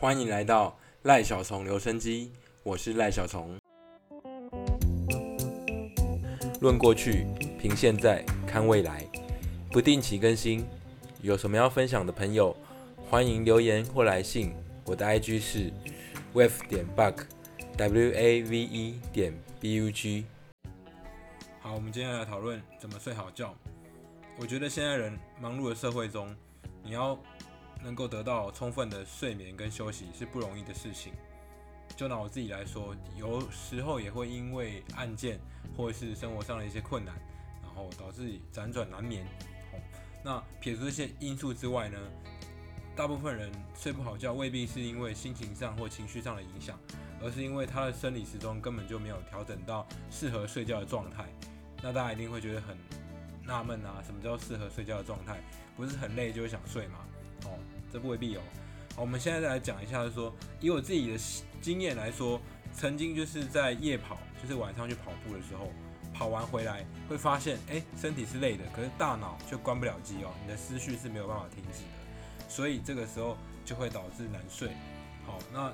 欢迎来到赖小虫留声机，我是赖小虫。论过去，凭现在，看未来，不定期更新。有什么要分享的朋友，欢迎留言或来信。我的 IG 是 wave 点 bug，w a v e 点 b u g。好，我们今天来讨论怎么睡好觉。我觉得现在人忙碌的社会中，你要能够得到充分的睡眠跟休息是不容易的事情。就拿我自己来说，有时候也会因为案件或是生活上的一些困难，然后导致辗转难眠。那撇除这些因素之外呢，大部分人睡不好觉未必是因为心情上或情绪上的影响，而是因为他的生理时钟根本就没有调整到适合睡觉的状态。那大家一定会觉得很纳闷啊，什么叫适合睡觉的状态？不是很累就会想睡吗？哦，这不未必有。好，我们现在再来讲一下，就是说以我自己的经验来说，曾经就是在夜跑，就是晚上去跑步的时候。跑完回来会发现，哎，身体是累的，可是大脑却关不了机哦，你的思绪是没有办法停止的，所以这个时候就会导致难睡。好，那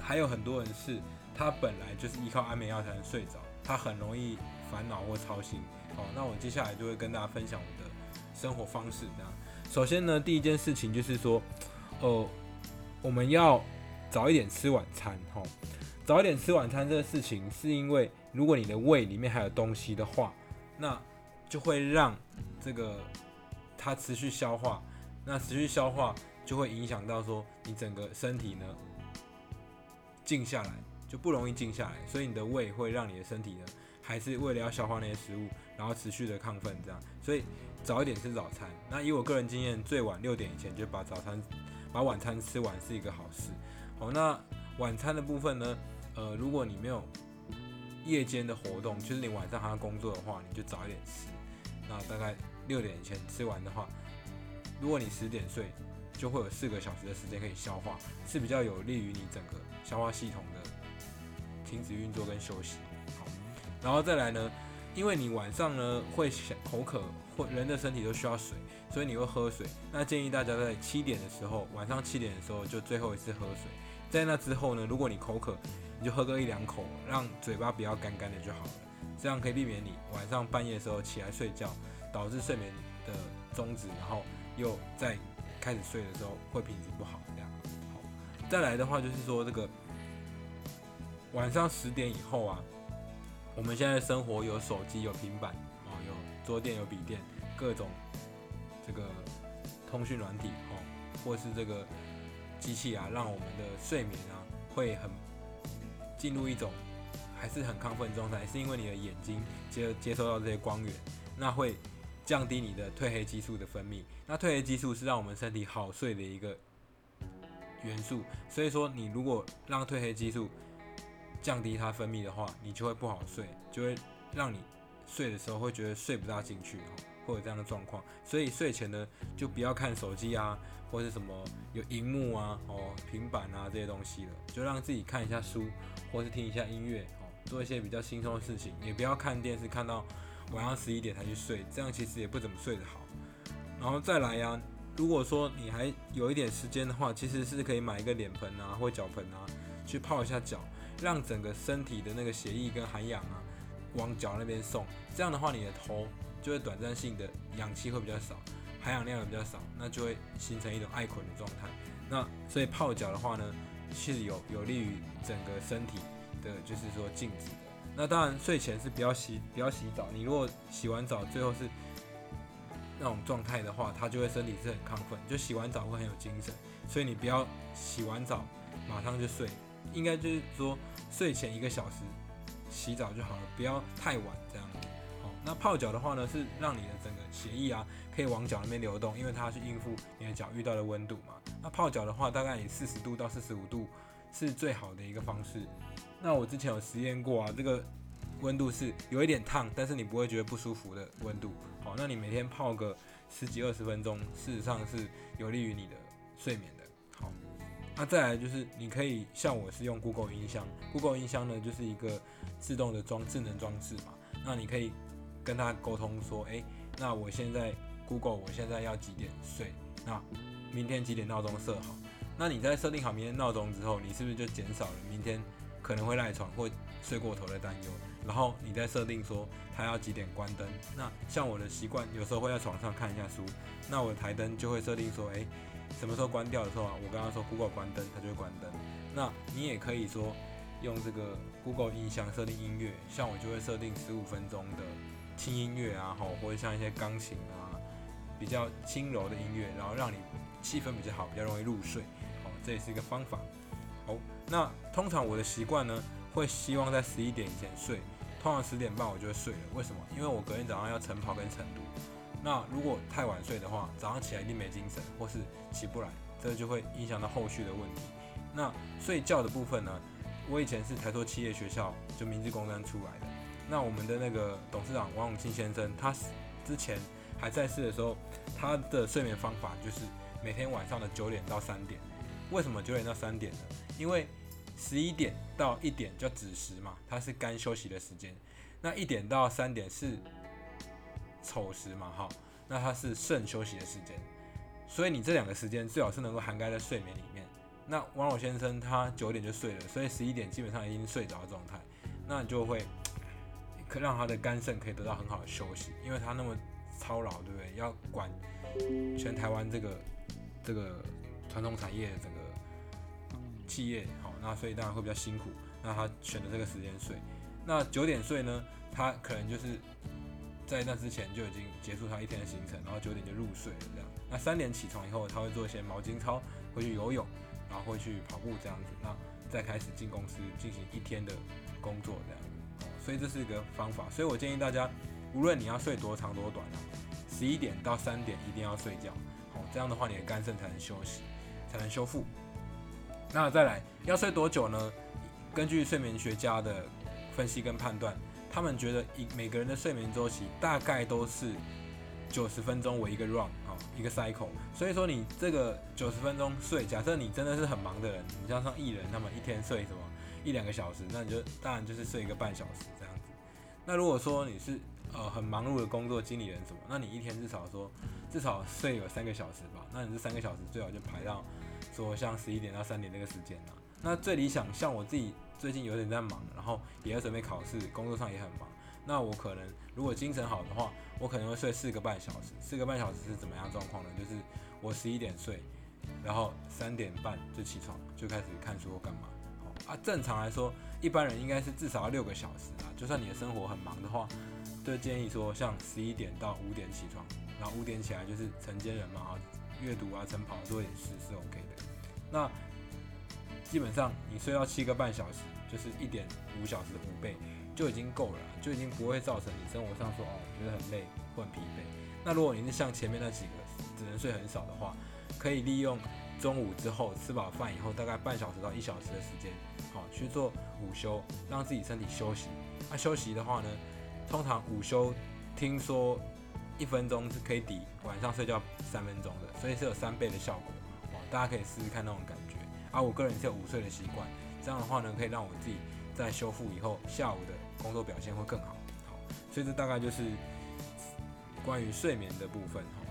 还有很多人是，他本来就是依靠安眠药才能睡着，他很容易烦恼或操心。好，那我接下来就会跟大家分享我的生活方式。这样，首先呢，第一件事情就是说，哦，我们要早一点吃晚餐。哈，早一点吃晚餐这个事情是因为。如果你的胃里面还有东西的话，那就会让这个它持续消化，那持续消化就会影响到说你整个身体呢静下来就不容易静下来，所以你的胃会让你的身体呢还是为了要消化那些食物，然后持续的亢奋这样，所以早一点吃早餐。那以我个人经验，最晚六点以前就把早餐把晚餐吃完是一个好事。好，那晚餐的部分呢，呃，如果你没有夜间的活动，就是你晚上还要工作的话，你就早一点吃。那大概六点以前吃完的话，如果你十点睡，就会有四个小时的时间可以消化，是比较有利于你整个消化系统的停止运作跟休息。好，然后再来呢，因为你晚上呢会想口渴，或人的身体都需要水，所以你会喝水。那建议大家在七点的时候，晚上七点的时候就最后一次喝水。在那之后呢，如果你口渴，你就喝个一两口，让嘴巴不要干干的就好了。这样可以避免你晚上半夜的时候起来睡觉，导致睡眠的终止，然后又在开始睡的时候会品质不好。这样好。再来的话就是说，这个晚上十点以后啊，我们现在生活有手机、有平板啊，有桌垫、有笔电，各种这个通讯软体哦，或是这个。机器啊，让我们的睡眠啊会很进入一种还是很亢奋状态，是因为你的眼睛接接收到这些光源，那会降低你的褪黑激素的分泌。那褪黑激素是让我们身体好睡的一个元素，所以说你如果让褪黑激素降低它分泌的话，你就会不好睡，就会让你睡的时候会觉得睡不大进去哦。会有这样的状况，所以睡前呢就不要看手机啊，或者什么有荧幕啊、哦平板啊这些东西了，就让自己看一下书，或是听一下音乐，哦做一些比较轻松的事情，也不要看电视看到晚上十一点才去睡，这样其实也不怎么睡得好。然后再来呀，如果说你还有一点时间的话，其实是可以买一个脸盆啊或脚盆啊，去泡一下脚，让整个身体的那个血液跟含氧啊往脚那边送，这样的话你的头。就会短暂性的氧气会比较少，含氧量也比较少，那就会形成一种爱困的状态。那所以泡脚的话呢，其实有有利于整个身体的，就是说静止的。那当然睡前是不要洗不要洗澡，你如果洗完澡最后是那种状态的话，它就会身体是很亢奋，就洗完澡会很有精神。所以你不要洗完澡马上就睡，应该就是说睡前一个小时洗澡就好了，不要太晚这样。好那泡脚的话呢，是让你的整个血液啊可以往脚那边流动，因为它去应付你的脚遇到的温度嘛。那泡脚的话，大概以四十度到四十五度是最好的一个方式。那我之前有实验过啊，这个温度是有一点烫，但是你不会觉得不舒服的温度。好，那你每天泡个十几二十分钟，事实上是有利于你的睡眠。那再来就是你可以像我是用 Google 音箱，Google 音箱呢就是一个自动的装智能装置嘛，那你可以。跟他沟通说，哎，那我现在 Google，我现在要几点睡？那明天几点闹钟设好？那你在设定好明天闹钟之后，你是不是就减少了明天可能会赖床或睡过头的担忧？然后你再设定说他要几点关灯。那像我的习惯，有时候会在床上看一下书，那我的台灯就会设定说，诶，什么时候关掉的时候啊？我刚刚说 Google 关灯，它就会关灯。那你也可以说用这个 Google 音箱设定音乐，像我就会设定十五分钟的轻音乐啊，吼，或者像一些钢琴啊，比较轻柔的音乐，然后让你气氛比较好，比较容易入睡。好，这也是一个方法。好，那通常我的习惯呢，会希望在十一点以前睡，通常十点半我就会睡了。为什么？因为我隔天早上要晨跑跟晨读。那如果太晚睡的话，早上起来一定没精神，或是起不来，这就会影响到后续的问题。那睡觉的部分呢？我以前是台塑企业学校就明治工专出来的。那我们的那个董事长王永庆先生，他之前还在世的时候，他的睡眠方法就是每天晚上的九点到三点。为什么九点到三点呢？因为十一点到一点叫子时嘛，它是该休息的时间。那一点到三点是丑时嘛，哈，那它是肾休息的时间，所以你这两个时间最好是能够涵盖在睡眠里面。那王老先生他九点就睡了，所以十一点基本上已经睡着的状态，那就会可让他的肝肾可以得到很好的休息，因为他那么操劳，对不对？要管全台湾这个这个传统产业的整个企业，好，那所以当然会比较辛苦。那他选择这个时间睡，那九点睡呢，他可能就是。在那之前就已经结束他一天的行程，然后九点就入睡了这样。那三点起床以后，他会做一些毛巾操，会去游泳，然后会去跑步这样子。那再开始进公司进行一天的工作这样。所以这是一个方法。所以我建议大家，无论你要睡多长多短啊，十一点到三点一定要睡觉。好，这样的话你的肝肾才能休息，才能修复。那再来要睡多久呢？根据睡眠学家的分析跟判断。他们觉得一每个人的睡眠周期大概都是九十分钟为一个 run 啊，一个 cycle。所以说你这个九十分钟睡，假设你真的是很忙的人，你像像艺人，他们一天睡什么一两个小时，那你就当然就是睡一个半小时这样子。那如果说你是呃很忙碌的工作经理人什么，那你一天至少说至少睡有三个小时吧，那你这三个小时最好就排到说像十一点到三点那个时间了。那最理想，像我自己最近有点在忙，然后也要准备考试，工作上也很忙。那我可能如果精神好的话，我可能会睡四个半小时。四个半小时是怎么样状况呢？就是我十一点睡，然后三点半就起床，就开始看书或干嘛。好啊，正常来说，一般人应该是至少要六个小时啊。就算你的生活很忙的话，就建议说像十一点到五点起床，然后五点起来就是晨间人嘛啊，阅读啊、晨跑做点事是 OK 的。那基本上你睡到七个半小时，就是一点五小时的五倍，就已经够了，就已经不会造成你生活上说哦觉得很累或很疲惫。那如果你是像前面那几个只能睡很少的话，可以利用中午之后吃饱饭以后大概半小时到一小时的时间，好去做午休，让自己身体休息。那休息的话呢，通常午休听说一分钟是可以抵晚上睡觉三分钟的，所以是有三倍的效果。哦，大家可以试试看那种感觉。而我个人是有午睡的习惯，这样的话呢，可以让我自己在修复以后，下午的工作表现会更好。好，所以这大概就是关于睡眠的部分。哈，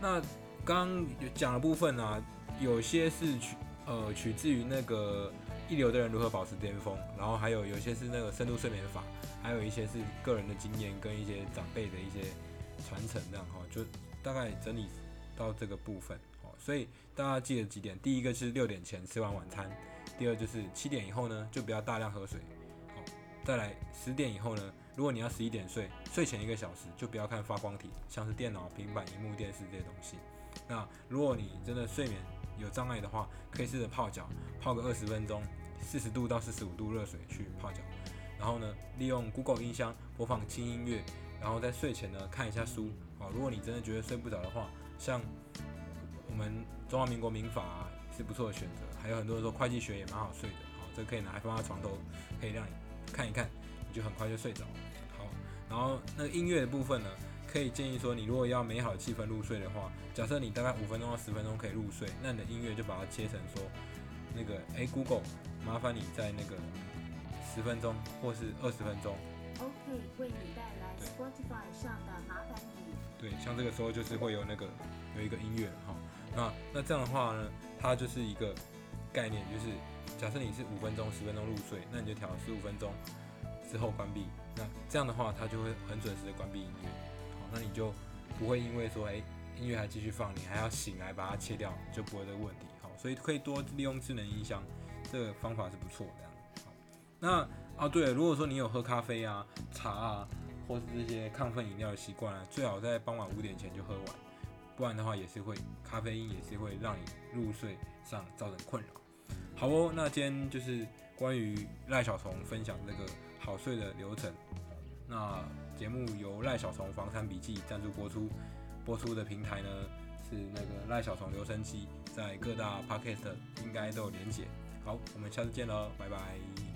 那刚刚讲的部分呢，有些是取呃取自于那个一流的人如何保持巅峰，然后还有有些是那个深度睡眠法，还有一些是个人的经验跟一些长辈的一些传承，这样哈，就大概整理到这个部分。所以大家记得几点？第一个是六点前吃完晚餐，第二就是七点以后呢，就不要大量喝水。好，再来十点以后呢，如果你要十一点睡，睡前一个小时就不要看发光体，像是电脑、平板、荧幕、电视这些东西。那如果你真的睡眠有障碍的话，可以试着泡脚，泡个二十分钟，四十度到四十五度热水去泡脚。然后呢，利用 Google 音箱播放轻音乐，然后在睡前呢看一下书。好，如果你真的觉得睡不着的话，像们中华民国民法是不错的选择，还有很多人说会计学也蛮好睡的，好，这可以拿来放在床头，可以让你看一看，你就很快就睡着。好，然后那个音乐的部分呢，可以建议说，你如果要美好的气氛入睡的话，假设你大概五分钟到十分钟可以入睡，那你的音乐就把它切成说，那个哎，Google，麻烦你在那个十分钟或是二十分钟，OK，为你带来 Spotify 上的。对，像这个时候就是会有那个有一个音乐哈。那那这样的话呢，它就是一个概念，就是假设你是五分钟、十分钟入睡，那你就调十五分钟之后关闭。那这样的话，它就会很准时的关闭音乐。好，那你就不会因为说，哎，音乐还继续放，你还要醒来把它切掉，就不会这个问题。好，所以可以多利用智能音箱，这个方法是不错的。好，那啊对，如果说你有喝咖啡啊、茶啊，或是这些亢奋饮料的习惯啊，最好在傍晚五点前就喝完，不然的话也是会咖啡因也是会让你入睡上造成困扰。好哦，那今天就是关于赖小虫分享这个好睡的流程。那节目由赖小虫房产笔记赞助播出，播出的平台呢是那个赖小虫留声机，在各大 podcast 应该都有连结。好，我们下次见喽，拜拜。